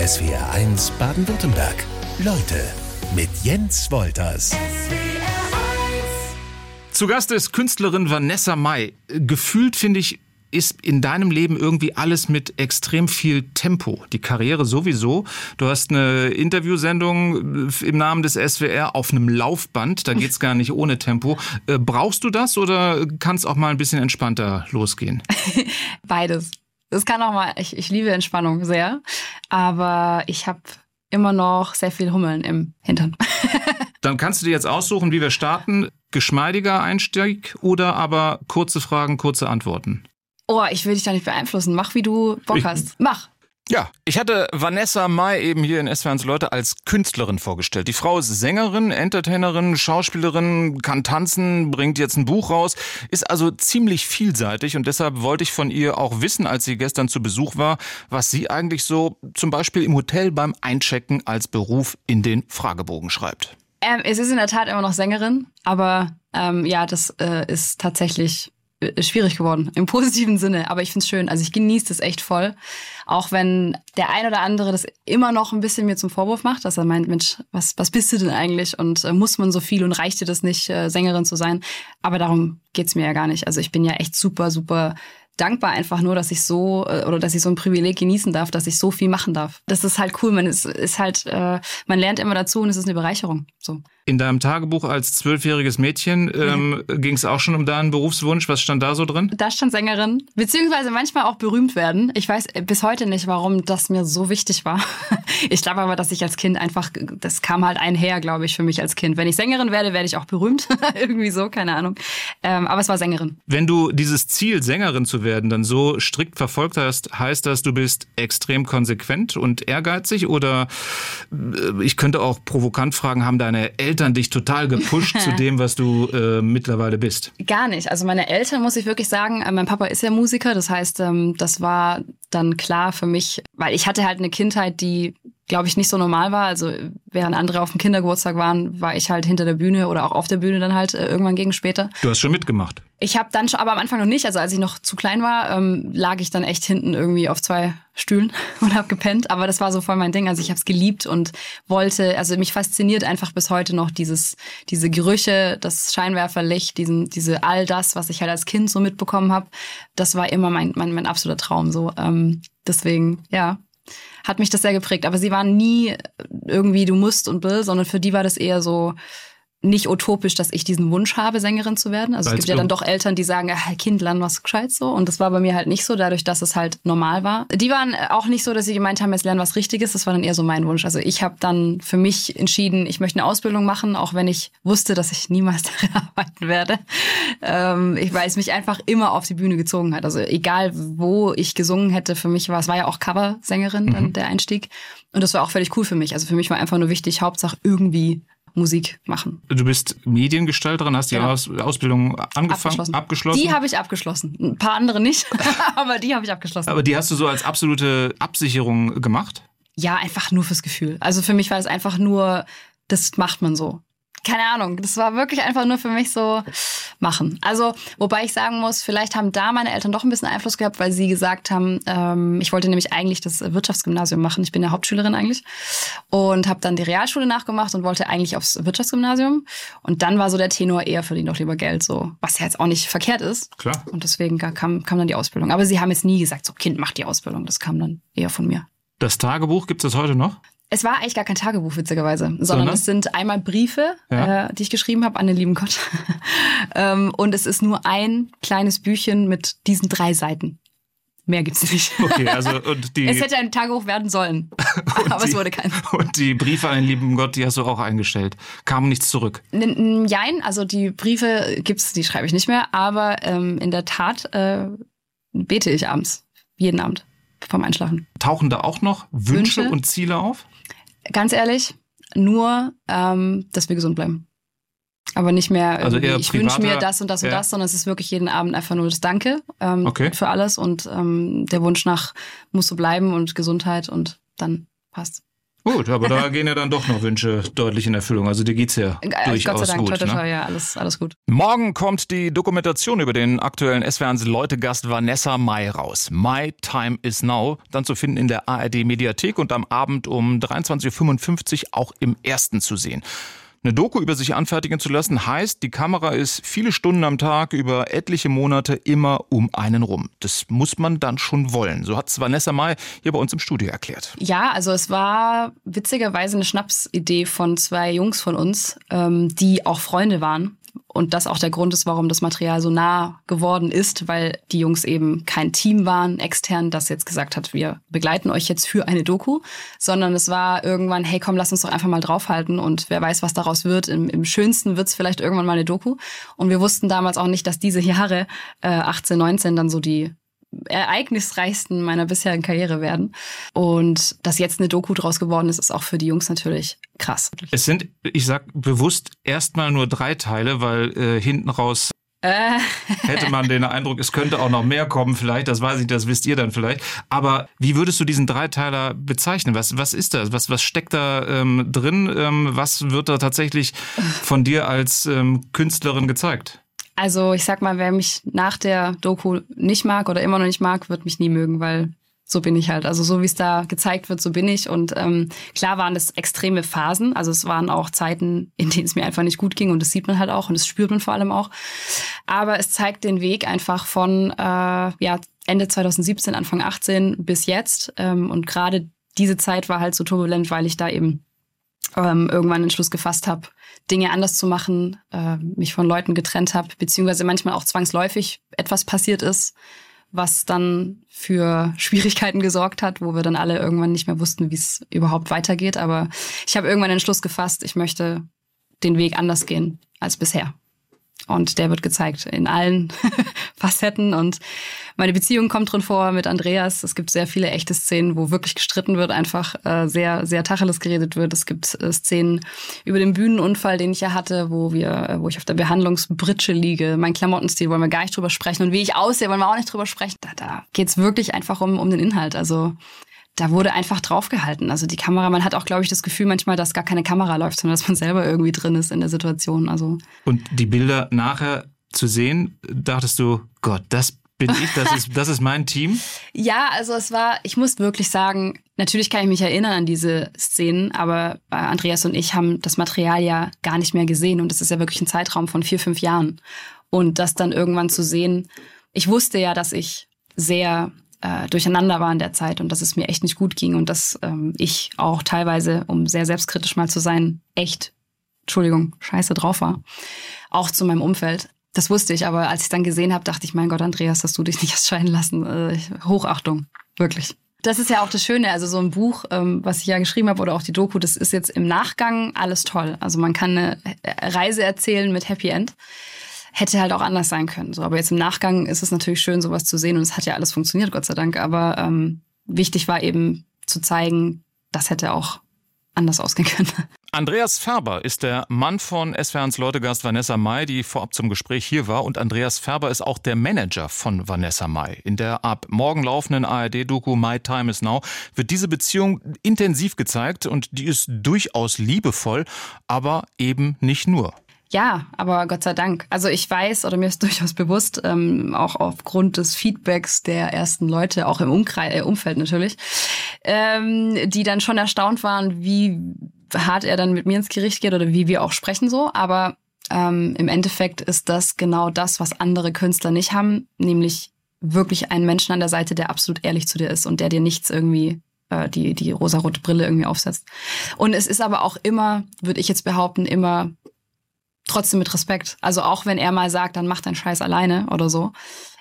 SWR1 Baden-Württemberg. Leute mit Jens Wolters. Zu Gast ist Künstlerin Vanessa Mai. Gefühlt finde ich, ist in deinem Leben irgendwie alles mit extrem viel Tempo. Die Karriere sowieso. Du hast eine Interviewsendung im Namen des SWR auf einem Laufband. Da geht's gar nicht ohne Tempo. Äh, brauchst du das oder kann es auch mal ein bisschen entspannter losgehen? Beides. Das kann auch mal, ich, ich liebe Entspannung sehr, aber ich habe immer noch sehr viel Hummeln im Hintern. Dann kannst du dir jetzt aussuchen, wie wir starten. Geschmeidiger Einstieg oder aber kurze Fragen, kurze Antworten? Oh, ich will dich da nicht beeinflussen. Mach, wie du Bock Ich- hast. Mach. Ja, ich hatte Vanessa Mai eben hier in SWR1 Leute als Künstlerin vorgestellt. Die Frau ist Sängerin, Entertainerin, Schauspielerin, kann tanzen, bringt jetzt ein Buch raus, ist also ziemlich vielseitig und deshalb wollte ich von ihr auch wissen, als sie gestern zu Besuch war, was sie eigentlich so zum Beispiel im Hotel beim Einchecken als Beruf in den Fragebogen schreibt. Ähm, es ist in der Tat immer noch Sängerin, aber ähm, ja, das äh, ist tatsächlich schwierig geworden, im positiven Sinne. Aber ich find's schön. Also ich genieße das echt voll. Auch wenn der ein oder andere das immer noch ein bisschen mir zum Vorwurf macht, dass er meint, Mensch, was, was bist du denn eigentlich? Und äh, muss man so viel und reicht dir das nicht, äh, Sängerin zu sein? Aber darum geht's mir ja gar nicht. Also ich bin ja echt super, super dankbar einfach nur, dass ich so äh, oder dass ich so ein Privileg genießen darf, dass ich so viel machen darf. Das ist halt cool. Man ist, ist halt, äh, man lernt immer dazu und es ist eine Bereicherung. So. In deinem Tagebuch als zwölfjähriges Mädchen ähm, ging es auch schon um deinen Berufswunsch. Was stand da so drin? Da stand Sängerin, beziehungsweise manchmal auch berühmt werden. Ich weiß bis heute nicht, warum das mir so wichtig war. Ich glaube aber, dass ich als Kind einfach, das kam halt einher, glaube ich, für mich als Kind. Wenn ich Sängerin werde, werde ich auch berühmt. Irgendwie so, keine Ahnung. Ähm, aber es war Sängerin. Wenn du dieses Ziel, Sängerin zu werden, dann so strikt verfolgt hast, heißt das, du bist extrem konsequent und ehrgeizig? Oder äh, ich könnte auch provokant fragen, haben deine Eltern dich total gepusht zu dem, was du äh, mittlerweile bist? Gar nicht. Also meine Eltern, muss ich wirklich sagen, äh, mein Papa ist ja Musiker. Das heißt, ähm, das war dann klar für mich, weil ich hatte halt eine Kindheit, die glaube ich, nicht so normal war. Also während andere auf dem Kindergeburtstag waren, war ich halt hinter der Bühne oder auch auf der Bühne dann halt äh, irgendwann gegen später. Du hast schon mitgemacht. Ich habe dann schon, aber am Anfang noch nicht. Also als ich noch zu klein war, ähm, lag ich dann echt hinten irgendwie auf zwei Stühlen und habe gepennt. Aber das war so voll mein Ding. Also ich habe es geliebt und wollte. Also mich fasziniert einfach bis heute noch dieses, diese Gerüche, das Scheinwerferlicht, diesen, diese all das, was ich halt als Kind so mitbekommen habe. Das war immer mein, mein, mein absoluter Traum. So ähm, deswegen, ja, hat mich das sehr geprägt. Aber sie waren nie irgendwie du musst und will, sondern für die war das eher so nicht utopisch, dass ich diesen Wunsch habe, Sängerin zu werden. Also Weil's es gibt ja dann doch Eltern, die sagen, ah, Kind, lern was gescheit so. Und das war bei mir halt nicht so, dadurch, dass es halt normal war. Die waren auch nicht so, dass sie gemeint haben, jetzt lernen was Richtiges. Das war dann eher so mein Wunsch. Also ich habe dann für mich entschieden, ich möchte eine Ausbildung machen, auch wenn ich wusste, dass ich niemals darin arbeiten werde. Ähm, ich, weil es mich einfach immer auf die Bühne gezogen hat. Also egal, wo ich gesungen hätte, für mich war es war ja auch Coversängerin, dann der Einstieg. Und das war auch völlig cool für mich. Also für mich war einfach nur wichtig, Hauptsache irgendwie Musik machen. Du bist Mediengestalterin, hast die Genau. Aus Ausbildung angefangen, abgeschlossen. Die habe ich abgeschlossen. Ein paar andere nicht, aber die habe ich abgeschlossen. Aber die hast du so als absolute Absicherung gemacht? ja, einfach nur fürs Gefühl. Also für mich war es einfach nur, das macht man so. Keine Ahnung, das war wirklich einfach nur für mich so machen. Also, wobei ich sagen muss, vielleicht haben da meine Eltern doch ein bisschen Einfluss gehabt, weil sie gesagt haben, ähm, ich wollte nämlich eigentlich das Wirtschaftsgymnasium machen. Ich bin ja Hauptschülerin eigentlich und habe dann die Realschule nachgemacht und wollte eigentlich aufs Wirtschaftsgymnasium. Und dann war so der Tenor eher verdient doch lieber Geld, so was ja jetzt auch nicht verkehrt ist. Klar. Und deswegen kam, kam dann die Ausbildung. Aber sie haben jetzt nie gesagt, so Kind, mach die Ausbildung. Das kam dann eher von mir. Das Tagebuch gibt es heute noch? Es war eigentlich gar kein Tagebuch, witzigerweise, sondern Sondern? es sind einmal Briefe, Ja. äh, die ich geschrieben habe an den lieben Gott. ähm, und es ist nur ein kleines Büchchen mit diesen drei Seiten. Mehr gibt's nicht. Okay, also und die, Es hätte ein Tagebuch werden sollen, aber die, es wurde kein. Und die Briefe an den lieben Gott, die hast du auch eingestellt. Kam nichts zurück. N- n- Jein, also die Briefe gibt's, die schreibe ich nicht mehr, aber ähm, in der Tat äh, bete ich abends, jeden Abend vorm Einschlafen. Tauchen da auch noch Wünsche, Wünsche? und Ziele auf? Ganz ehrlich, nur, ähm, dass wir gesund bleiben. Aber nicht mehr Also ich wünsche mir das und das und ja. das, sondern es ist wirklich jeden Abend einfach nur das Danke ähm, Okay. für alles und ähm, der Wunsch nach muss so bleiben und Gesundheit und dann passt. Gut, aber da gehen ja dann doch noch Wünsche deutlich in Erfüllung. Also dir geht's ja Äh, durchaus Gott sei Dank, gut. ne? ja, alles, alles gut. Morgen kommt die Dokumentation über den aktuellen SWRs Leute-Gast Vanessa Mai raus. My Time is Now, dann zu finden in der ARD Mediathek und am Abend um 23.55 Uhr auch im Ersten zu sehen. Eine Doku über sich anfertigen zu lassen heißt, die Kamera ist viele Stunden am Tag über etliche Monate immer um einen rum. Das muss man dann schon wollen. So hat's Vanessa Mai hier bei uns im Studio erklärt. Ja, also es war witzigerweise eine Schnapsidee von zwei Jungs von uns, ähm, die auch Freunde waren. Und das auch der Grund ist, warum das Material so nah geworden ist, weil die Jungs eben kein Team waren, extern, das jetzt gesagt hat, wir begleiten euch jetzt für eine Doku, sondern es war irgendwann, hey komm, lass uns doch einfach mal draufhalten und wer weiß, was daraus wird. Im, im schönsten wird's vielleicht irgendwann mal eine Doku. Und wir wussten damals auch nicht, dass diese Jahre äh, 18, 19 dann so die ereignisreichsten meiner bisherigen Karriere werden. Und dass jetzt eine Doku draus geworden ist, ist auch für die Jungs natürlich krass. Es sind, ich sag bewusst, erstmal nur drei Teile, weil äh, hinten raus Äh, hätte man den Eindruck, es könnte auch noch mehr kommen, vielleicht, das weiß ich, das wisst ihr dann vielleicht. Aber wie würdest du diesen Dreiteiler bezeichnen? Was, was ist das? Was, was steckt da ähm, drin? Ähm, was wird da tatsächlich von dir als ähm, Künstlerin gezeigt? Also ich sag mal, wer mich nach der Doku nicht mag oder immer noch nicht mag, wird mich nie mögen, weil so bin ich halt. Also so wie es da gezeigt wird, so bin ich. Und ähm, klar waren das extreme Phasen. Also es waren auch Zeiten, in denen es mir einfach nicht gut ging und das sieht man halt auch und das spürt man vor allem auch. Aber es zeigt den Weg einfach von äh, ja, Ende 2017, Anfang 18 bis jetzt. Ähm, und gerade diese Zeit war halt so turbulent, weil ich da eben ähm, irgendwann den Schluss gefasst habe, Dinge anders zu machen, äh, mich von Leuten getrennt habe, beziehungsweise manchmal auch zwangsläufig etwas passiert ist, was dann für Schwierigkeiten gesorgt hat, wo wir dann alle irgendwann nicht mehr wussten, wie es überhaupt weitergeht. Aber ich habe irgendwann den Schluss gefasst, ich möchte den Weg anders gehen als bisher. Und der wird gezeigt in allen Facetten. Und meine Beziehung kommt drin vor mit Andreas. Es gibt sehr viele echte Szenen, wo wirklich gestritten wird, einfach äh, sehr, sehr Tacheles geredet wird. Es gibt äh, Szenen über den Bühnenunfall, den ich ja hatte, wo wir, äh, wo ich auf der Behandlungsbritsche liege. Mein Klamottenstil wollen wir gar nicht drüber sprechen. Und wie ich aussehe, wollen wir auch nicht drüber sprechen. Da, da geht's wirklich einfach um, um den Inhalt. Also da wurde einfach draufgehalten. Also die Kamera, man hat auch, glaube ich, das Gefühl manchmal, dass gar keine Kamera läuft, sondern dass man selber irgendwie drin ist in der Situation. Also Und die Bilder nachher zu sehen, dachtest du, Gott, das bin ich, das ist, das ist mein Team. Ja, also es war, ich muss wirklich sagen, natürlich kann ich mich erinnern an diese Szenen, aber Andreas und ich haben das Material ja gar nicht mehr gesehen und es ist ja wirklich ein Zeitraum von vier, fünf Jahren. Und das dann irgendwann zu sehen, ich wusste ja, dass ich sehr äh, durcheinander war in der Zeit und dass es mir echt nicht gut ging und dass ähm, ich auch teilweise, um sehr selbstkritisch mal zu sein, echt, Entschuldigung, scheiße drauf war. Auch zu meinem Umfeld. Das wusste ich, aber als ich dann gesehen habe, dachte ich, mein Gott, Andreas, dass du dich nicht hast scheiden lassen. Äh, Hochachtung, wirklich. Das ist ja auch das Schöne, also so ein Buch, ähm, was ich ja geschrieben habe oder auch die Doku, das ist jetzt im Nachgang alles toll. Also man kann eine Reise erzählen mit Happy End. Hätte halt auch anders sein können. So, aber jetzt im Nachgang ist es natürlich schön, sowas zu sehen und es hat ja alles funktioniert, Gott sei Dank. Aber ähm, wichtig war eben zu zeigen, das hätte auch anders ausgehen können. Andreas Färber ist der Mann von SWRs Leutegast Vanessa Mai, die vorab zum Gespräch hier war. Und Andreas Färber ist auch der Manager von Vanessa Mai. In der ab morgen laufenden ARD-Doku My Time is Now wird diese Beziehung intensiv gezeigt und die ist durchaus liebevoll, aber eben nicht nur. Ja, aber Gott sei Dank. Also ich weiß oder mir ist durchaus bewusst, ähm, auch aufgrund des Feedbacks der ersten Leute, auch im Umkreis, äh, Umfeld natürlich, ähm, die dann schon erstaunt waren, wie hart er dann mit mir ins Gericht geht oder wie wir auch sprechen so. Aber ähm, im Endeffekt ist das genau das, was andere Künstler nicht haben, nämlich wirklich einen Menschen an der Seite, der absolut ehrlich zu dir ist und der dir nichts irgendwie äh, die die rosarote Brille irgendwie aufsetzt. Und es ist aber auch immer, würde ich jetzt behaupten, immer trotzdem mit Respekt. Also auch wenn er mal sagt, dann mach deinen Scheiß alleine oder so,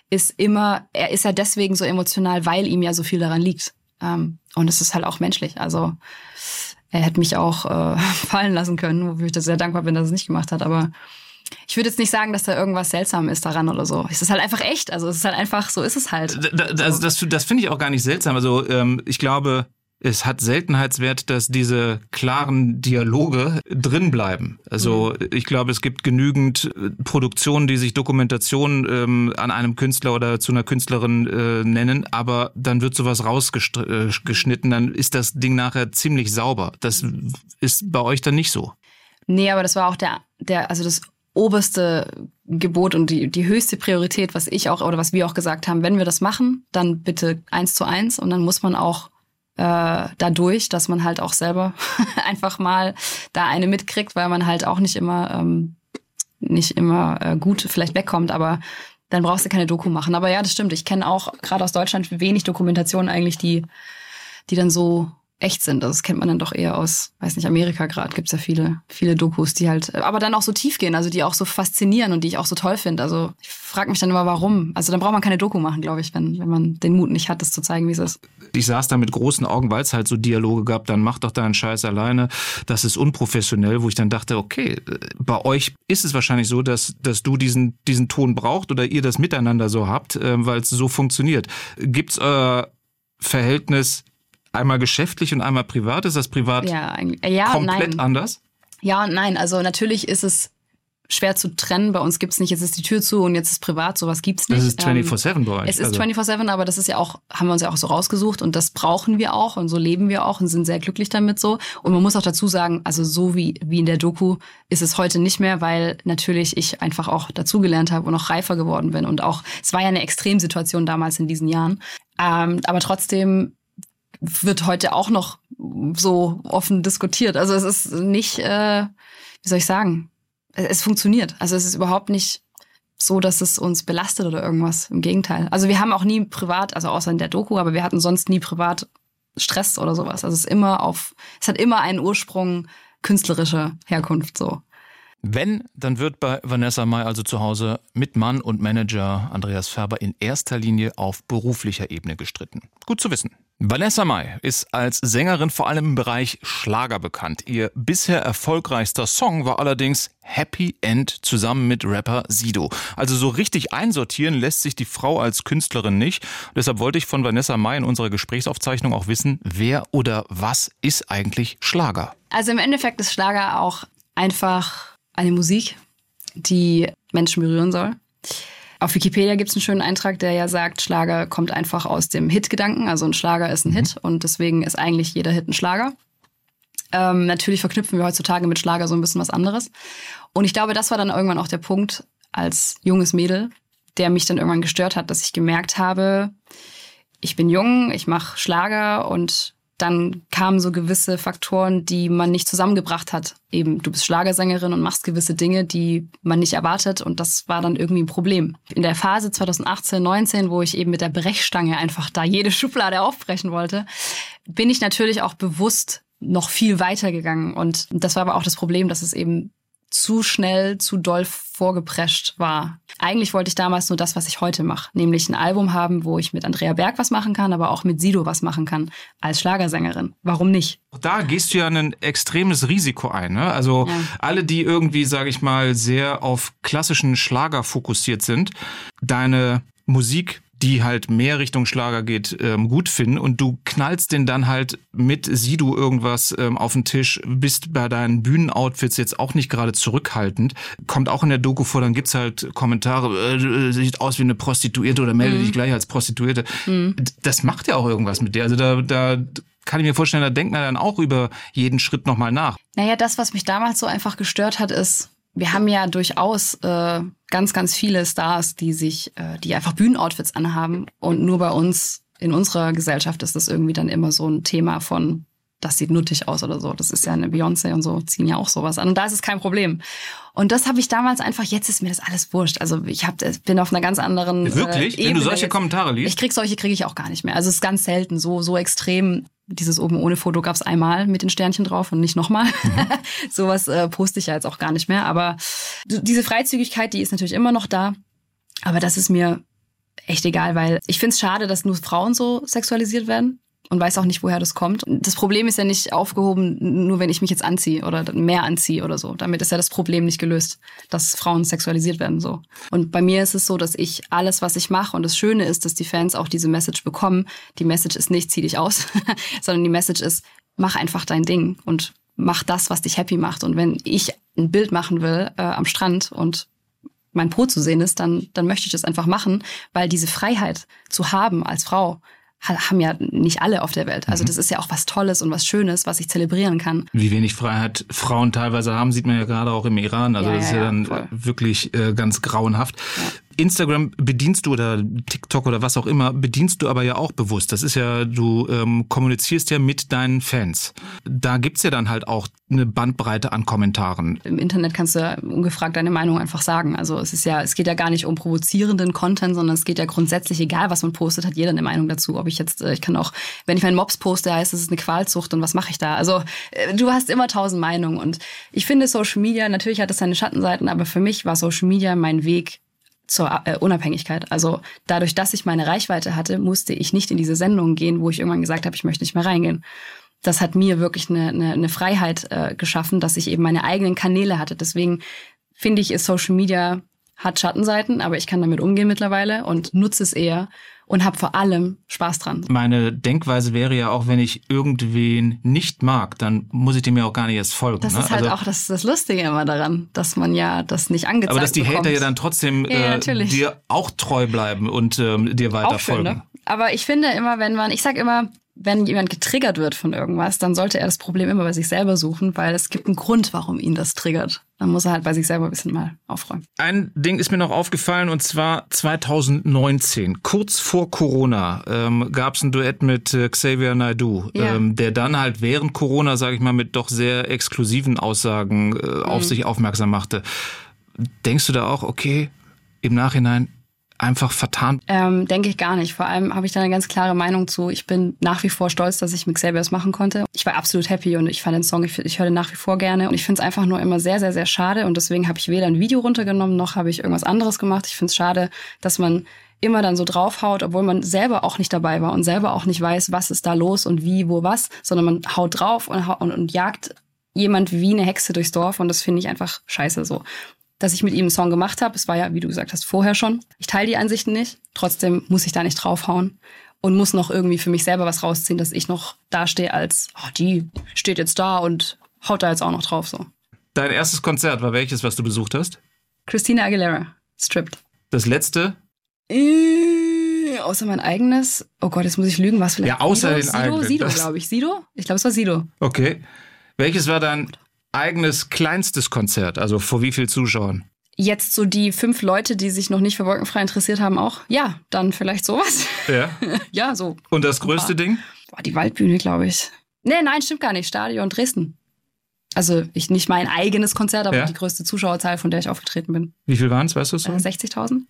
ist immer, er ist ja deswegen so emotional, weil ihm ja so viel daran liegt. Ähm, und es ist halt auch menschlich. Also er hätte mich auch äh, fallen lassen können, wofür ich das sehr dankbar bin, dass er es nicht gemacht hat. Aber ich würde jetzt nicht sagen, dass da irgendwas seltsam ist daran oder so. Es ist halt einfach echt. Also es ist halt einfach, so ist es halt. Das, das, das, das finde ich auch gar nicht seltsam. Also ähm, ich glaube, es hat Seltenheitswert, dass diese klaren Dialoge drin bleiben. Also mhm. ich glaube, es gibt genügend äh, Produktionen, die sich Dokumentation ähm, an einem Künstler oder zu einer Künstlerin äh, nennen, aber dann wird sowas rausgeschnitten, äh, dann ist das Ding nachher ziemlich sauber. Das ist bei euch dann nicht so. Nee, aber das war auch der, der, also das oberste Gebot und die, die höchste Priorität, was ich auch oder was wir auch gesagt haben, wenn wir das machen, dann bitte eins zu eins und dann muss man auch dadurch, dass man halt auch selber einfach mal da eine mitkriegt, weil man halt auch nicht immer ähm, nicht immer äh, gut vielleicht wegkommt, aber dann brauchst du keine Doku machen. Aber ja, das stimmt. Ich kenne auch gerade aus Deutschland wenig Dokumentationen eigentlich, die die dann so echt sind. Also das kennt man dann doch eher aus, weiß nicht, Amerika gerade gibt's ja viele, viele Dokus, die halt, aber dann auch so tief gehen, also die auch so faszinieren und die ich auch so toll finde. Also ich frage mich dann immer, warum. Also dann braucht man keine Doku machen, glaube ich, wenn, wenn man den Mut nicht hat, das zu zeigen, wie es ist. Ich saß da mit großen Augen, weil es halt so Dialoge gab, dann mach doch deinen Scheiß alleine. Das ist unprofessionell, wo ich dann dachte, okay, bei euch ist es wahrscheinlich so, dass, dass du diesen, diesen Ton braucht oder ihr das miteinander so habt, äh, weil es so funktioniert. Gibt's euer Verhältnis einmal geschäftlich und einmal privat? Ist das privat ja, ja, komplett nein. anders? Ja und nein. Also natürlich ist es schwer zu trennen. Bei uns gibt's nicht, jetzt ist die Tür zu und jetzt ist privat, sowas gibt's nicht. Das ist 24-7 ähm, bei euch. Es ist also. 24-7, aber das ist ja auch, haben wir uns ja auch so rausgesucht und das brauchen wir auch und so leben wir auch und sind sehr glücklich damit so. Und man muss auch dazu sagen, also so wie, wie in der Doku ist es heute nicht mehr, weil natürlich ich einfach auch dazugelernt habe und auch reifer geworden bin und auch, es war ja eine Extremsituation damals in diesen Jahren. Ähm, aber trotzdem wird heute auch noch so offen diskutiert. Also es ist nicht, äh, wie soll ich sagen, es, funktioniert. Also es ist überhaupt nicht so, dass es uns belastet oder irgendwas. Im Gegenteil. Also wir haben auch nie privat, also außer in der Doku, aber wir hatten sonst nie privat Stress oder sowas. Also es ist immer auf, es hat immer einen Ursprung künstlerischer Herkunft so. Wenn, dann wird bei Vanessa Mai also zu Hause mit Mann und Manager Andreas Färber in erster Linie auf beruflicher Ebene gestritten. Gut zu wissen. Vanessa Mai ist als Sängerin vor allem im Bereich Schlager bekannt. Ihr bisher erfolgreichster Song war allerdings Happy End zusammen mit Rapper Sido. Also so richtig einsortieren lässt sich die Frau als Künstlerin nicht. Deshalb wollte ich von Vanessa Mai in unserer Gesprächsaufzeichnung auch wissen, wer oder was ist eigentlich Schlager? Also im Endeffekt ist Schlager auch einfach eine Musik, die Menschen berühren soll. Auf Wikipedia gibt es einen schönen Eintrag, der ja sagt, Schlager kommt einfach aus dem Hit-Gedanken. Also ein Schlager ist ein mhm. Hit und deswegen ist eigentlich jeder Hit ein Schlager. Ähm, natürlich verknüpfen wir heutzutage mit Schlager so ein bisschen was anderes. Und ich glaube, das war dann irgendwann auch der Punkt als junges Mädel, der mich dann irgendwann gestört hat, dass ich gemerkt habe, ich bin jung, ich mache Schlager und dann kamen so gewisse Faktoren, die man nicht zusammengebracht hat. Eben, du bist Schlagersängerin und machst gewisse Dinge, die man nicht erwartet und das war dann irgendwie ein Problem. In der Phase 2018, 19, wo ich eben mit der Brechstange einfach da jede Schublade aufbrechen wollte, bin ich natürlich auch bewusst noch viel weiter gegangen und das war aber auch das Problem, dass es eben zu schnell, zu doll vorgeprescht war. Eigentlich wollte ich damals nur das, was ich heute mache, nämlich ein Album haben, wo ich mit Andrea Berg was machen kann, aber auch mit Sido was machen kann als Schlagersängerin. Warum nicht? Da gehst du ja ein extremes Risiko ein. Ne? Also ja. alle, die irgendwie, sage ich mal, sehr auf klassischen Schlager fokussiert sind, deine Musik die halt mehr Richtung Schlager geht, ähm, gut finden und du knallst den dann halt mit Sido irgendwas ähm, auf den Tisch, bist bei deinen Bühnenoutfits jetzt auch nicht gerade zurückhaltend, kommt auch in der Doku vor, dann gibt's halt Kommentare, äh, sieht aus wie eine Prostituierte oder melde mhm. dich gleich als Prostituierte. Mhm. Das macht ja auch irgendwas mit dir. Also da, da kann ich mir vorstellen, da denkt man dann auch über jeden Schritt nochmal nach. Naja, das, was mich damals so einfach gestört hat, ist, wir haben ja durchaus äh, ganz, ganz viele Stars, die sich, äh, die einfach Bühnenoutfits anhaben. Und nur bei uns, in unserer Gesellschaft, ist das irgendwie dann immer so ein Thema von, das sieht nuttig aus oder so. Das ist ja eine Beyoncé und so, ziehen ja auch sowas an. Und da ist es kein Problem. Und das habe ich damals einfach, jetzt ist mir das alles wurscht. Also ich hab, bin auf einer ganz anderen. Wirklich? Äh, Wenn du solche jetzt, Kommentare liest? Ich krieg solche, kriege ich auch gar nicht mehr. Also es ist ganz selten so, so extrem dieses oben ohne Foto gab's einmal mit den Sternchen drauf und nicht nochmal. Mhm. Sowas äh, poste ich ja jetzt auch gar nicht mehr. Aber diese Freizügigkeit, die ist natürlich immer noch da. Aber das ist mir echt egal, weil ich finde es schade, dass nur Frauen so sexualisiert werden. Und weiß auch nicht, woher das kommt. Das Problem ist ja nicht aufgehoben, nur wenn ich mich jetzt anziehe oder mehr anziehe oder so. Damit ist ja das Problem nicht gelöst, dass Frauen sexualisiert werden so. Und bei mir ist es so, dass ich alles, was ich mache und das Schöne ist, dass die Fans auch diese Message bekommen. Die Message ist nicht, zieh dich aus, sondern die Message ist, mach einfach dein Ding und mach das, was dich happy macht. Und wenn ich ein Bild machen will äh, am Strand und mein Po zu sehen ist, dann, dann möchte ich das einfach machen, weil diese Freiheit zu haben als Frau, haben ja nicht alle auf der Welt. Also mhm. das ist ja auch was Tolles und was Schönes, was ich zelebrieren kann. Wie wenig Freiheit Frauen teilweise haben, sieht man ja gerade auch im Iran. Also ja, das ist ja, ja dann voll. wirklich äh, ganz grauenhaft. Instagram bedienst du oder TikTok oder was auch immer, bedienst du aber ja auch bewusst. Das ist ja, du ähm, kommunizierst ja mit deinen Fans. Da gibt's ja dann halt auch eine Bandbreite an Kommentaren. Im Internet kannst du ungefragt deine Meinung einfach sagen. Also es ist ja, es geht ja gar nicht um provozierenden Content, sondern es geht ja grundsätzlich, egal was man postet, hat jeder eine Meinung dazu. Ob ich jetzt, äh, ich kann auch, wenn ich meinen Mops poste, heißt es ist eine Qualzucht und was mache ich da? Also äh, du hast immer tausend Meinungen und ich finde Social Media, natürlich hat es seine Schattenseiten, aber für mich war Social Media mein Weg zur äh, Unabhängigkeit. Also dadurch, dass ich meine Reichweite hatte, musste ich nicht in diese Sendung gehen, wo ich irgendwann gesagt habe, ich möchte nicht mehr reingehen. Das hat mir wirklich eine, eine, eine Freiheit äh, geschaffen, dass ich eben meine eigenen Kanäle hatte. Deswegen finde ich, ist Social Media hat Schattenseiten, aber ich kann damit umgehen mittlerweile und nutze es eher und habe vor allem Spaß dran. Meine Denkweise wäre ja auch, wenn ich irgendwen nicht mag, dann muss ich dem ja auch gar nicht erst folgen. Das ne? ist halt also, auch das, das Lustige immer daran, dass man ja das nicht angezeigt Aber dass die bekommt. Hater ja dann trotzdem ja, äh, dir auch treu bleiben und ähm, dir weiter auch folgen. ne? Aber ich finde immer, wenn man, ich sag immer, wenn jemand getriggert wird von irgendwas, dann sollte er das Problem immer bei sich selber suchen, weil es gibt einen Grund, warum ihn das triggert. Dann muss er halt bei sich selber ein bisschen mal aufräumen. Ein Ding ist mir noch aufgefallen und zwar 2019, kurz vor Corona, ähm, gab es ein Duett mit äh, Xavier Naidoo, ja. ähm, der dann halt während Corona, sage ich mal, mit doch sehr exklusiven Aussagen äh, mhm. auf sich aufmerksam machte. Denkst du da auch, okay, im Nachhinein, einfach vertan? Ähm, denke ich gar nicht. Vor allem habe ich da eine ganz klare Meinung zu. Ich bin nach wie vor stolz, dass ich mit Xavier das machen konnte. Ich war absolut happy und ich fand den Song, ich, ich höre den nach wie vor gerne. Und ich finde es einfach nur immer sehr, sehr, sehr schade. Und deswegen habe ich weder ein Video runtergenommen, noch habe ich irgendwas anderes gemacht. Ich finde es schade, dass man immer dann so draufhaut, obwohl man selber auch nicht dabei war und selber auch nicht weiß, was ist da los und wie, wo, was, sondern man haut drauf und, und, und jagt jemand wie eine Hexe durchs Dorf und das finde ich einfach scheiße so dass ich mit ihm einen Song gemacht habe. Es war ja, wie du gesagt hast, vorher schon. Ich teile die Ansichten nicht. Trotzdem muss ich da nicht draufhauen und muss noch irgendwie für mich selber was rausziehen, dass ich noch dastehe als, oh, die steht jetzt da und haut da jetzt auch noch drauf so. Dein erstes Konzert war welches, was du besucht hast? Christina Aguilera, Stripped. Das letzte? Äh, außer mein eigenes. Oh Gott, jetzt muss ich lügen, was vielleicht. Ja, außer Sido? den eigenen. Sido, Sido glaube ich. Sido? Ich glaube, es war Sido. Okay. Welches war dein eigenes kleinstes Konzert? Also vor wie viel Zuschauern? Jetzt so die fünf Leute, die sich noch nicht für Wolkenfrei interessiert haben, auch? Ja, dann vielleicht sowas. Ja. ja, so. Und das größte Ding? Boah, die Waldbühne, glaube ich. Nee, nein, stimmt gar nicht. Stadion Dresden. Also ich nicht mein eigenes Konzert, aber ja? die größte Zuschauerzahl, von der ich aufgetreten bin. Wie viel waren es, weißt du so? Äh, 60.000.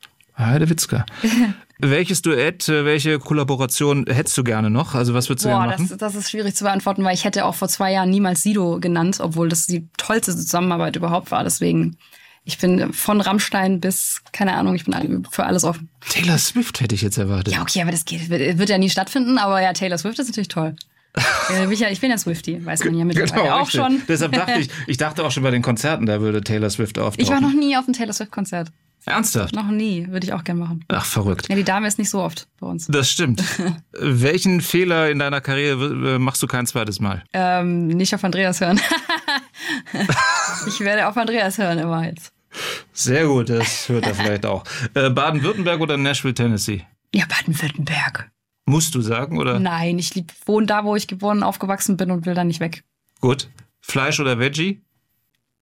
Heidewitzka. Welches Duett, äh, welche Kollaboration hättest du gerne noch? Also was würdest du Boah, gerne machen? Das, das ist schwierig zu beantworten, weil ich hätte auch vor zwei Jahren niemals Sido genannt, obwohl das die tollste Zusammenarbeit überhaupt war. Deswegen, ich bin von Rammstein bis, keine Ahnung, ich bin für alles offen. Taylor Swift hätte ich jetzt erwartet. Ja, okay, aber das geht, wird ja nie stattfinden. Aber ja, Taylor Swift ist natürlich toll. ich bin ja Swifty, weiß man ja mittlerweile genau, auch richtig. schon. Deshalb dachte ich, ich dachte auch schon bei den Konzerten, da würde Taylor Swift auftauchen. Ich war noch nie auf einem Taylor Swift Konzert. Ernsthaft? Noch nie, würde ich auch gerne machen. Ach, verrückt. Ja, die Dame ist nicht so oft bei uns. Das stimmt. Welchen Fehler in deiner Karriere äh, machst du kein zweites Mal? Ähm, nicht auf Andreas hören. ich werde auf Andreas hören immer jetzt. Sehr gut, das hört er vielleicht auch. Äh, Baden-Württemberg oder Nashville, Tennessee? Ja, Baden-Württemberg. Musst du sagen, oder? Nein, ich lieb, wohne da, wo ich geboren, aufgewachsen bin und will da nicht weg. Gut. Fleisch oder Veggie?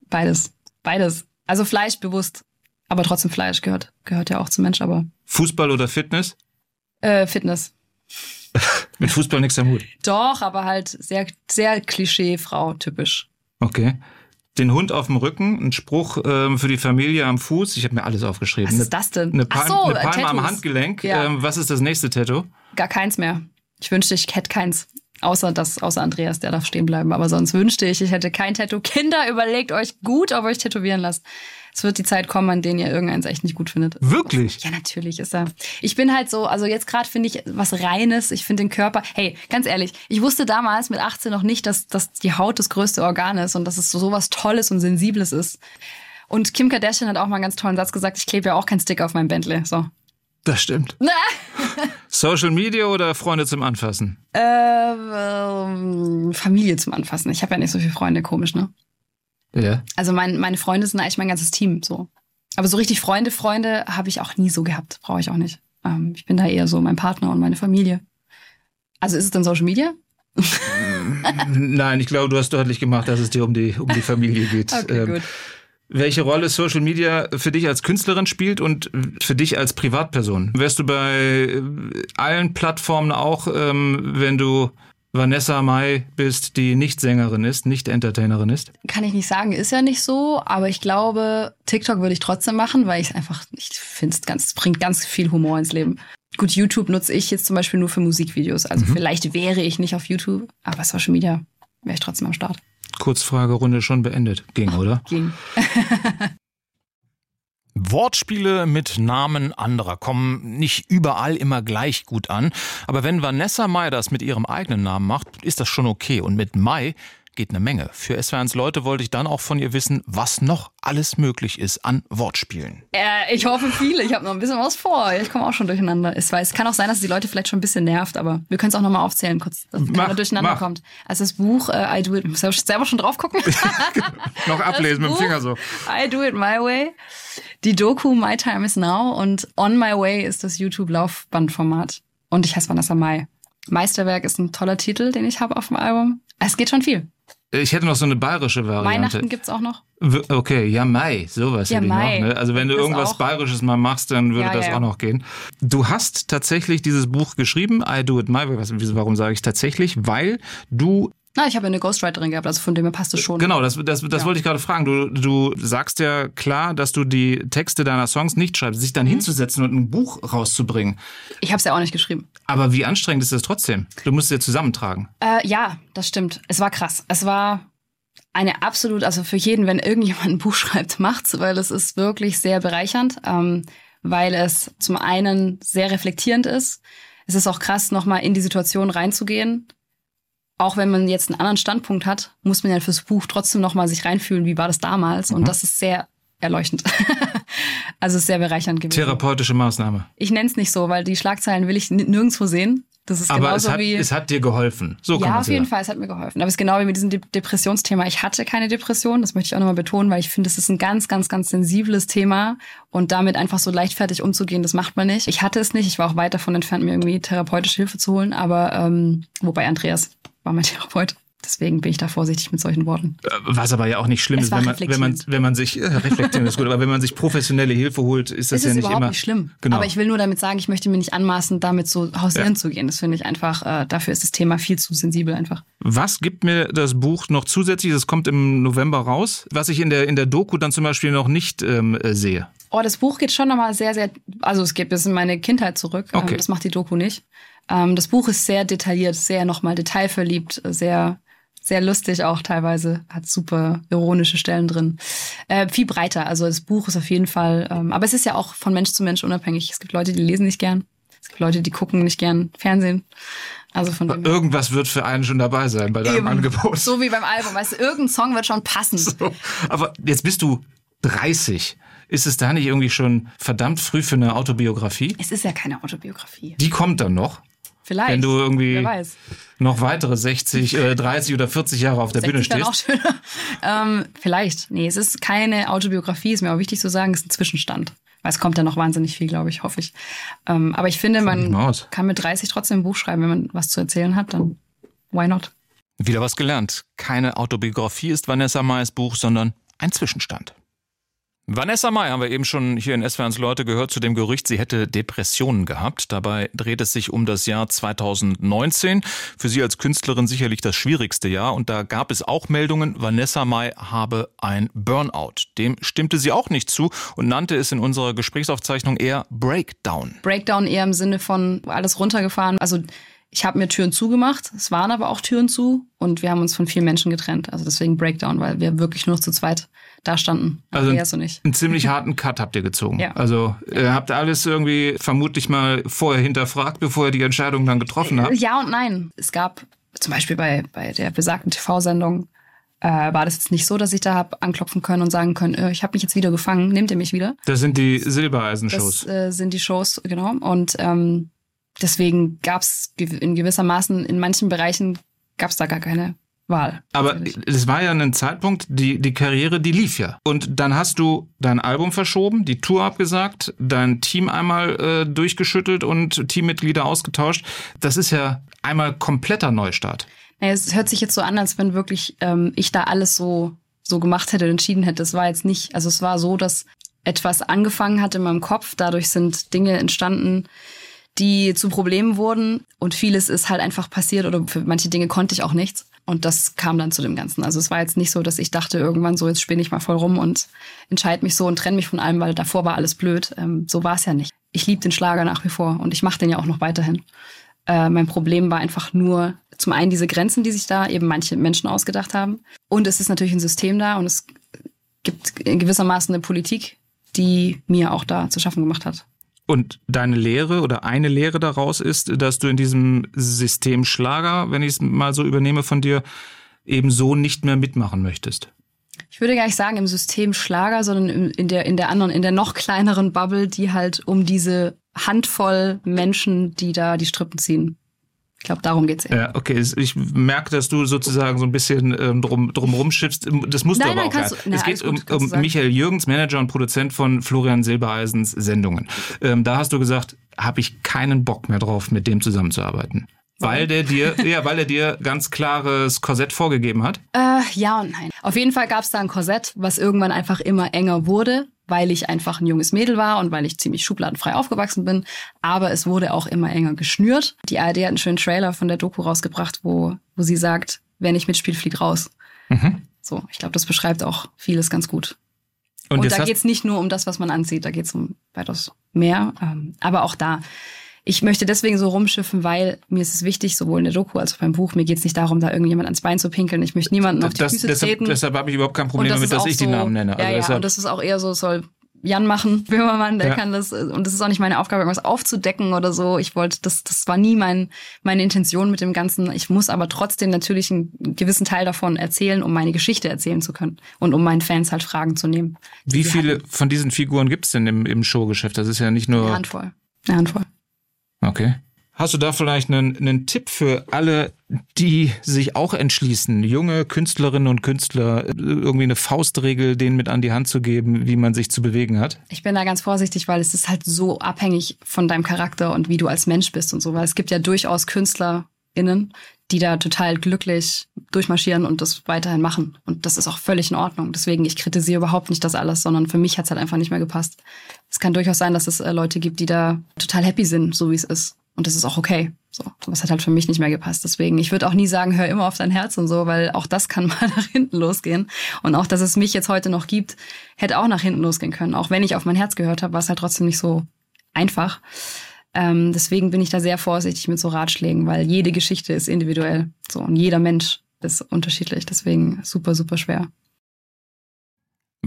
Beides. Beides. Also Fleisch bewusst. Aber trotzdem Fleisch gehört, gehört ja auch zum Mensch, aber. Fußball oder Fitness? Äh, Fitness. Mit Fußball nichts am Hut. Doch, aber halt sehr, sehr Klischee-Frau typisch. Okay. Den Hund auf dem Rücken, ein Spruch ähm, für die Familie am Fuß. Ich habe mir alles aufgeschrieben. Was ist das denn? Eine, Palm, so, eine Palme am Handgelenk. Ja. Ähm, was ist das nächste Tattoo? Gar keins mehr. Ich wünschte, ich hätte keins. Außer das, außer Andreas, der darf stehen bleiben. Aber sonst wünschte ich, ich hätte kein Tattoo. Kinder, überlegt euch gut, ob euch tätowieren lasst. Es wird die Zeit kommen, an denen ihr irgendeins echt nicht gut findet. Wirklich? Ja, natürlich ist er. Ich bin halt so, also jetzt gerade finde ich was Reines. Ich finde den Körper. Hey, ganz ehrlich, ich wusste damals mit 18 noch nicht, dass, dass die Haut das größte Organ ist und dass es so sowas Tolles und Sensibles ist. Und Kim Kardashian hat auch mal einen ganz tollen Satz gesagt, ich klebe ja auch keinen Sticker auf meinem Bentley. So. Das stimmt. Social Media oder Freunde zum Anfassen? Äh, ähm, Familie zum Anfassen. Ich habe ja nicht so viele Freunde, komisch, ne? Ja. Also mein, meine Freunde sind eigentlich mein ganzes Team so. Aber so richtig Freunde, Freunde habe ich auch nie so gehabt. Brauche ich auch nicht. Ähm, ich bin da eher so mein Partner und meine Familie. Also ist es dann Social Media? Nein, ich glaube, du hast deutlich gemacht, dass es dir um die, um die Familie geht. Okay, Ähm, gut. Welche Rolle Social Media für dich als Künstlerin spielt und für dich als Privatperson? Wärst du bei äh, allen Plattformen auch, ähm, wenn du Vanessa Mai bist, die nicht Sängerin ist, nicht Entertainerin ist? Kann ich nicht sagen, ist ja nicht so, aber ich glaube, TikTok würde ich trotzdem machen, weil ich einfach, ich finde es ganz, es bringt ganz viel Humor ins Leben. Gut, YouTube nutze ich jetzt zum Beispiel nur für Musikvideos. Also vielleicht wäre ich nicht auf YouTube, aber Social Media wäre ich trotzdem am Start. Kurzfragerunde schon beendet. Ging, oder? Ging. Wortspiele mit Namen anderer kommen nicht überall immer gleich gut an. Aber wenn Vanessa Mai das mit ihrem eigenen Namen macht, ist das schon okay. Und mit Mai geht eine Menge. Für SWRs Leute wollte ich dann auch von ihr wissen, was noch alles möglich ist an Wortspielen. Äh, ich hoffe viele. Ich habe noch ein bisschen was vor. Ich komme auch schon durcheinander. Es, weiß, es kann auch sein, dass die Leute vielleicht schon ein bisschen nervt, aber wir können es auch nochmal aufzählen, kurz, dass Mach, keiner durcheinander mach. kommt. Also das Buch äh, I Do It, muss ich selber schon drauf gucken. Noch ablesen mit dem. Finger so. I Do It My Way. Die Doku My Time Is Now und On My Way ist das YouTube-Laufbandformat. Und ich heiße Vanessa Mai. Meisterwerk ist ein toller Titel, den ich habe auf dem Album. Es geht schon viel. Ich hätte noch so eine bayerische Variante. Weihnachten gibt's auch noch. Okay, ja, Mai, sowas Ja, hätte ich Mai. noch. Ne? Also wenn du Das irgendwas auch. Bayerisches mal machst, dann würde Ja, das ja, auch noch gehen. Du hast tatsächlich dieses Buch geschrieben, I Do It My Way. Warum sage ich tatsächlich? Weil du Na, ich habe eine Ghostwriterin gehabt, also von dem her passt es schon. Genau, das, das, das Ja. wollte ich gerade fragen. Du, du sagst ja klar, dass du die Texte deiner Songs nicht schreibst, sich dann Mhm. hinzusetzen und ein Buch rauszubringen. Ich habe es ja auch nicht geschrieben. Aber wie anstrengend ist das trotzdem? Du musst es ja zusammentragen. Äh, ja, das stimmt. Es war krass. Es war eine absolut, also für jeden, wenn irgendjemand ein Buch schreibt, macht's, weil es ist wirklich sehr bereichernd, ähm, weil es zum einen sehr reflektierend ist. Es ist auch krass, nochmal in die Situation reinzugehen. Auch wenn man jetzt einen anderen Standpunkt hat, muss man ja fürs Buch trotzdem nochmal sich reinfühlen, wie war das damals. Und das ist sehr erleuchtend. also es ist sehr bereichernd gewesen. Therapeutische Maßnahme. Ich nenne es nicht so, weil die Schlagzeilen will ich nirgendwo sehen. Das ist Aber es genauso hat, wie. es hat dir geholfen. So ja, auf jeden sagen. Fall, es hat mir geholfen. Aber es ist genau wie mit diesem De Depressionsthema. Ich hatte keine Depression, das möchte ich auch nochmal betonen, weil ich finde, es ist ein ganz, ganz, ganz sensibles Thema und damit einfach so leichtfertig umzugehen, das macht man nicht. Ich hatte es nicht, ich war auch weit davon entfernt, mir irgendwie therapeutische Hilfe zu holen, aber ähm, wobei Andreas war mein Therapeut. Deswegen bin ich da vorsichtig mit solchen Worten. Was aber ja auch nicht schlimm Es ist, wenn man, wenn man, wenn man sich, äh, reflektieren ist gut, aber wenn man sich professionelle Hilfe holt, ist das Es ja ist nicht überhaupt immer. nicht schlimm. Genau. Aber ich will nur damit sagen, ich möchte mir nicht anmaßen, damit so hausieren Ja. zu gehen. Das finde ich einfach, äh, dafür ist das Thema viel zu sensibel einfach. Was gibt mir das Buch noch zusätzlich? Das kommt im November raus, was ich in der, in der Doku dann zum Beispiel noch nicht ähm, äh, sehe. Oh, das Buch geht schon nochmal sehr, sehr, also es geht bis in meine Kindheit zurück. Okay. Ähm, das macht die Doku nicht. Ähm, das Buch ist sehr detailliert, sehr nochmal detailverliebt, sehr, sehr lustig auch teilweise, hat super ironische Stellen drin. Äh, viel breiter, also das Buch ist auf jeden Fall, ähm, aber es ist ja auch von Mensch zu Mensch unabhängig. Es gibt Leute, die lesen nicht gern. Es gibt Leute, die gucken nicht gern Fernsehen. Also von her. Irgendwas wird für einen schon dabei sein bei deinem Eben. Angebot. So wie beim Album, weißt du, irgendein Song wird schon passen. So. Aber jetzt bist du 30. Ist es da nicht irgendwie schon verdammt früh für eine Autobiografie? Es ist ja keine Autobiografie. Die kommt dann noch, Vielleicht. wenn du irgendwie Wer weiß. noch weitere 60, äh, 30 oder 40 Jahre auf der Bühne 60 dann auch stehst. schöner. ähm, vielleicht. Nee, es ist keine Autobiografie, ist mir auch wichtig zu sagen, es ist ein Zwischenstand. Weil es kommt ja noch wahnsinnig viel, glaube ich, hoffe ich. Ähm, aber ich finde, ich man aus. kann mit 30 trotzdem ein Buch schreiben, wenn man was zu erzählen hat, dann why not? Wieder was gelernt. Keine Autobiografie ist Vanessa Mai's Buch, sondern ein Zwischenstand. Vanessa Mai haben wir eben schon hier in SWRs Leute gehört zu dem Gerücht, sie hätte Depressionen gehabt. Dabei dreht es sich um das Jahr 2019. Für sie als Künstlerin sicherlich das schwierigste Jahr. Und da gab es auch Meldungen, Vanessa Mai habe ein Burnout. Dem stimmte sie auch nicht zu und nannte es in unserer Gesprächsaufzeichnung eher Breakdown. Breakdown eher im Sinne von alles runtergefahren. Also Ich habe mir Türen zugemacht, es waren aber auch Türen zu und wir haben uns von vielen Menschen getrennt. Also deswegen Breakdown, weil wir wirklich nur zu zweit da standen. Also ein, einen ziemlich harten Cut habt ihr gezogen. Ja. Also ihr habt alles irgendwie vermutlich mal vorher hinterfragt, bevor ihr die Entscheidung dann getroffen habt? Ja und nein. Es gab zum Beispiel bei, bei der besagten TV-Sendung äh, war das jetzt nicht so, dass ich da habe anklopfen können und sagen können, äh, ich habe mich jetzt wieder gefangen, nehmt ihr mich wieder? Das sind die Silbereisen-Shows. Das äh, sind die Shows, genau. Und ähm, deswegen gab es in gewissermaßen in manchen Bereichen gab es da gar keine Wahl. Aber es war ja ein Zeitpunkt, die, die Karriere, die lief ja. Und dann hast du dein Album verschoben, die Tour abgesagt, dein Team einmal äh, durchgeschüttelt und Teammitglieder ausgetauscht. Das ist ja einmal kompletter Neustart. Naja, es hört sich jetzt so an, als wenn wirklich ähm, ich da alles so, so gemacht hätte und entschieden hätte. Es war jetzt nicht, also es war so, dass etwas angefangen hat in meinem Kopf. Dadurch sind Dinge entstanden, die zu Problemen wurden. Und vieles ist halt einfach passiert oder für manche Dinge konnte ich auch nichts. Und das kam dann zu dem Ganzen. Also es war jetzt nicht so, dass ich dachte irgendwann so, jetzt spinne ich mal voll rum und entscheide mich so und trenne mich von allem, weil davor war alles blöd. Ähm, so war es ja nicht. Ich liebe den Schlager nach wie vor und ich mache den ja auch noch weiterhin. Äh, mein Problem war einfach nur zum einen diese Grenzen, die sich da eben manche Menschen ausgedacht haben. Und es ist natürlich ein System da und es gibt in gewissermaßen eine Politik, die mir auch da zu schaffen gemacht hat. Und deine Lehre oder eine Lehre daraus ist, dass du in diesem System Schlager, wenn ich es mal so übernehme von dir, eben so nicht mehr mitmachen möchtest. Ich würde gar nicht sagen im System Schlager, sondern in der, in der anderen, in der noch kleineren Bubble, die halt um diese Handvoll Menschen, die da die Strippen ziehen. Ich glaube, darum geht's eher. Ja, okay. Ich merke, dass du sozusagen so ein bisschen ähm, drum, drum rumschiffst. Das musst nein, du aber nein, auch. Du, na, es geht um, um Michael Jürgens, Manager und Produzent von Florian Silbereisens Sendungen. Ähm, da hast du gesagt, habe ich keinen Bock mehr drauf, mit dem zusammenzuarbeiten. Weil der dir, ja, weil er dir ganz klares Korsett vorgegeben hat? Äh, ja und nein. Auf jeden Fall gab es da ein Korsett, was irgendwann einfach immer enger wurde, weil ich einfach ein junges Mädel war und weil ich ziemlich schubladenfrei aufgewachsen bin. Aber es wurde auch immer enger geschnürt. Die ARD hat einen schönen Trailer von der Doku rausgebracht, wo, wo sie sagt, wer nicht mitspielt, fliegt raus. Mhm. So, ich glaube, das beschreibt auch vieles ganz gut. Und, und da geht's nicht nur um das, was man anzieht, da geht's um weitaus mehr. Ähm, aber auch da ich möchte deswegen so rumschiffen, weil mir ist es wichtig, sowohl in der Doku als auch beim Buch, mir geht es nicht darum, da irgendjemand ans Bein zu pinkeln. Ich möchte niemanden auf die das, Füße deshalb, treten. Deshalb habe ich überhaupt kein Problem damit, dass ich so, die Namen nenne. Also ja, ja, und das ist auch eher so, soll Jan machen, Böhmermann, der ja. kann das. Und das ist auch nicht meine Aufgabe, irgendwas aufzudecken oder so. Ich wollte, das, das war nie mein, meine Intention mit dem Ganzen. Ich muss aber trotzdem natürlich einen gewissen Teil davon erzählen, um meine Geschichte erzählen zu können und um meinen Fans halt Fragen zu nehmen. Wie viele hatten. von diesen Figuren gibt's denn im, im Showgeschäft? Das ist ja nicht nur. Eine Handvoll. Eine Handvoll. Okay. Hast du da vielleicht einen, einen Tipp für alle, die sich auch entschließen, junge Künstlerinnen und Künstler, irgendwie eine Faustregel denen mit an die Hand zu geben, wie man sich zu bewegen hat? Ich bin da ganz vorsichtig, weil es ist halt so abhängig von deinem Charakter und wie du als Mensch bist und so, weil es gibt ja durchaus KünstlerInnen, die da total glücklich durchmarschieren und das weiterhin machen. Und das ist auch völlig in Ordnung. Deswegen, ich kritisiere überhaupt nicht das alles, sondern für mich hat es halt einfach nicht mehr gepasst. Es kann durchaus sein, dass es äh, Leute gibt, die da total happy sind, so wie es ist. Und das ist auch okay. So, was hat halt für mich nicht mehr gepasst. Deswegen, ich würde auch nie sagen, hör immer auf dein Herz und so, weil auch das kann mal nach hinten losgehen. Und auch, dass es mich jetzt heute noch gibt, hätte auch nach hinten losgehen können. Auch wenn ich auf mein Herz gehört habe, war es halt trotzdem nicht so einfach. Ähm, deswegen bin ich da sehr vorsichtig mit so Ratschlägen, weil jede Geschichte ist individuell. So, und jeder Mensch ist unterschiedlich. Deswegen super, super schwer.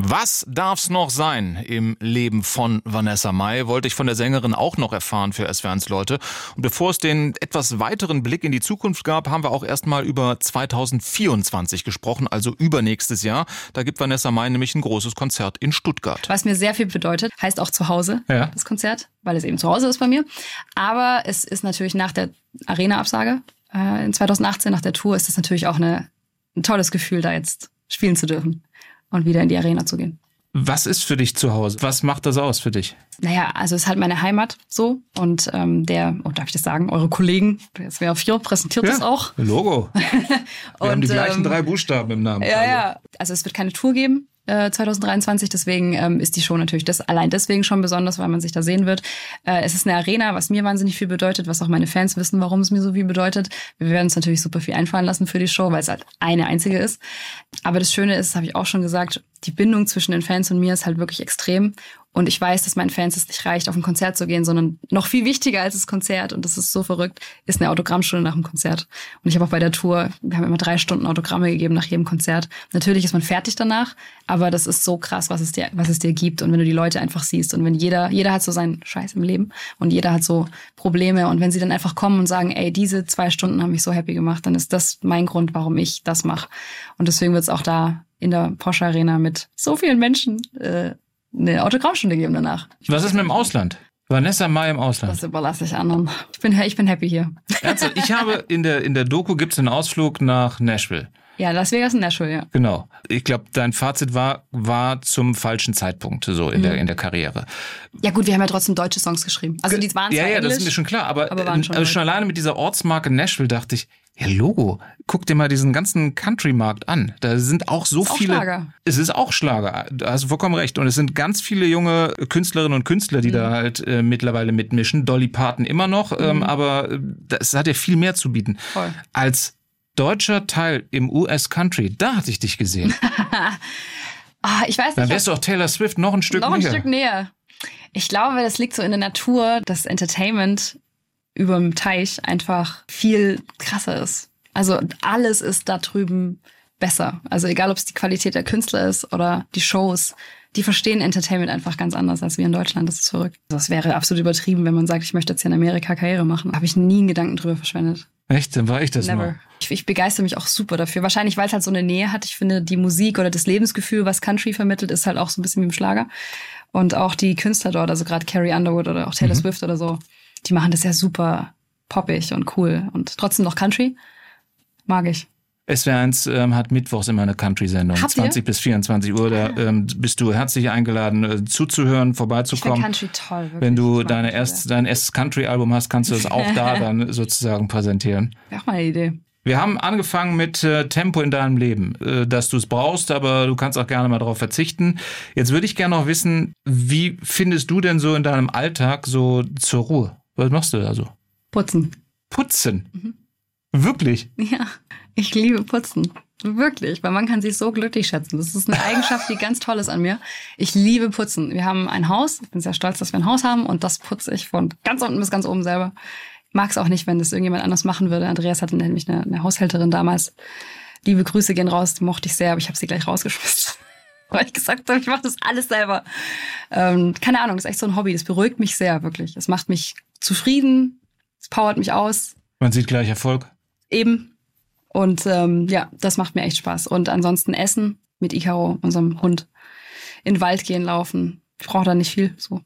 Was darf's noch sein im Leben von Vanessa Mai? Wollte ich von der Sängerin auch noch erfahren für SWRs Leute. Und bevor es den etwas weiteren Blick in die Zukunft gab, haben wir auch erstmal über 2024 gesprochen, also übernächstes Jahr. Da gibt Vanessa Mai nämlich ein großes Konzert in Stuttgart. Was mir sehr viel bedeutet, heißt auch zu Hause, ja. das Konzert, weil es eben zu Hause ist bei mir. Aber es ist natürlich nach der Arena-Absage äh, in 2018, nach der Tour, ist es natürlich auch eine, ein tolles Gefühl, da jetzt spielen zu dürfen und wieder in die Arena zu gehen. Was ist für dich zu Hause? Was macht das aus für dich? Naja, also es ist halt meine Heimat so. Und ähm, der, oh, darf ich das sagen, eure Kollegen, das wäre auf hier, präsentiert ja, das auch. Logo. Wir und, haben die gleichen ähm, drei Buchstaben im Namen. Ja, also. ja. Also es wird keine Tour geben. 2023. Äh, deswegen ähm, ist die Show natürlich das allein deswegen schon besonders, weil man sich da sehen wird. Äh, es ist eine Arena, was mir wahnsinnig viel bedeutet, was auch meine Fans wissen, warum es mir so viel bedeutet. Wir werden uns natürlich super viel einfallen lassen für die Show, weil es halt eine einzige ist. Aber das Schöne ist, habe ich auch schon gesagt, die Bindung zwischen den Fans und mir ist halt wirklich extrem. Und ich weiß, dass meinen Fans es nicht reicht, auf ein Konzert zu gehen, sondern noch viel wichtiger als das Konzert, und das ist so verrückt, ist eine Autogrammstunde nach dem Konzert. Und ich habe auch bei der Tour, wir haben immer drei Stunden Autogramme gegeben nach jedem Konzert. Natürlich ist man fertig danach, aber das ist so krass, was es dir, was es dir gibt. Und wenn du die Leute einfach siehst und wenn jeder, jeder hat so seinen Scheiß im Leben und jeder hat so Probleme. Und wenn sie dann einfach kommen und sagen, ey, diese zwei Stunden haben mich so happy gemacht, dann ist das mein Grund, warum ich das mache. Und deswegen wird es auch da in der Porsche Arena mit so vielen Menschen äh, eine Autogrammstunde geben danach. Was ist mit dem Ausland? Vanessa Mai im Ausland. Das überlasse ich anderen. Ich bin, ich bin happy hier. Ernsthaft? Ich habe in der, in der Doku gibt's einen Ausflug nach Nashville. Ja, Las Vegas und Nashville, ja. Genau. Ich glaube, dein Fazit war, war zum falschen Zeitpunkt so in, mhm. der, in der Karriere. Ja gut, wir haben ja trotzdem deutsche Songs geschrieben. Also die waren Ja, ja, Englisch, das ist mir schon klar. Aber, aber schon, also schon alleine mit dieser Ortsmarke Nashville dachte ich, ja, Logo. Guck dir mal diesen ganzen Country-Markt an. Da sind auch so ist viele. Auch Schlager. Es ist auch Schlager. Da hast du vollkommen recht. Und es sind ganz viele junge Künstlerinnen und Künstler, die mhm. da halt äh, mittlerweile mitmischen. Dolly Parton immer noch, ähm, mhm. aber es hat ja viel mehr zu bieten. Voll. Als deutscher Teil im US Country, da hatte ich dich gesehen. ah, ich weiß nicht. Dann wärst du auch Taylor Swift noch ein Stück noch näher. Noch ein Stück näher. Ich glaube, das liegt so in der Natur, dass Entertainment über dem Teich einfach viel krasser ist. Also alles ist da drüben besser. Also egal, ob es die Qualität der Künstler ist oder die Shows, die verstehen Entertainment einfach ganz anders als wir in Deutschland. Das ist zurück. Das wäre absolut übertrieben, wenn man sagt, ich möchte jetzt hier in Amerika Karriere machen. Habe ich nie einen Gedanken drüber verschwendet. Echt? Dann war ich das Never. Mal. Ich, ich begeister mich auch super dafür. Wahrscheinlich, weil es halt so eine Nähe hat. Ich finde, die Musik oder das Lebensgefühl, was Country vermittelt, ist halt auch so ein bisschen wie im Schlager. Und auch die Künstler dort, also gerade Carrie Underwood oder auch Taylor mhm. Swift oder so, die machen das ja super poppig und cool und trotzdem noch Country. Mag ich. SWR1 ähm, hat mittwochs immer eine Country-Sendung. 20 bis 24 Uhr. Da ähm, bist du herzlich eingeladen, äh, zuzuhören, vorbeizukommen. Ich Country toll. Wirklich. Wenn du deine erst, dein erstes Country-Album hast, kannst du es auch da dann sozusagen präsentieren. Wäre auch mal eine Idee. Wir haben angefangen mit äh, Tempo in deinem Leben, äh, dass du es brauchst, aber du kannst auch gerne mal darauf verzichten. Jetzt würde ich gerne noch wissen, wie findest du denn so in deinem Alltag so zur Ruhe? Was machst du da so? Putzen. Putzen? Mhm. Wirklich? Ja, ich liebe Putzen. Wirklich, weil man kann sich so glücklich schätzen. Das ist eine Eigenschaft, die ganz toll ist an mir. Ich liebe Putzen. Wir haben ein Haus. Ich bin sehr stolz, dass wir ein Haus haben und das putze ich von ganz unten bis ganz oben selber. Mag es auch nicht, wenn das irgendjemand anders machen würde. Andreas hatte nämlich eine, eine Haushälterin damals. Liebe Grüße gehen raus, die mochte ich sehr, aber ich habe sie gleich rausgeschmissen. Weil ich gesagt habe, ich mache das alles selber. Ähm, keine Ahnung, ist echt so ein Hobby. Das beruhigt mich sehr, wirklich. Es macht mich zufrieden, es powert mich aus. Man sieht gleich Erfolg. Eben. Und ähm, ja, das macht mir echt Spaß. Und ansonsten Essen mit Icaro, unserem Hund. In den Wald gehen, laufen. Ich brauche da nicht viel. So.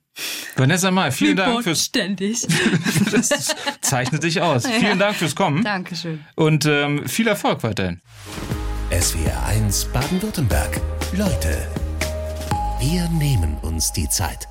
Vanessa Mai, vielen Dank fürs. Ständig. das zeichnet dich aus. Ja. Vielen Dank fürs Kommen. Dankeschön. Und ähm, viel Erfolg weiterhin. SWR 1 Baden-Württemberg. Leute, wir nehmen uns die Zeit.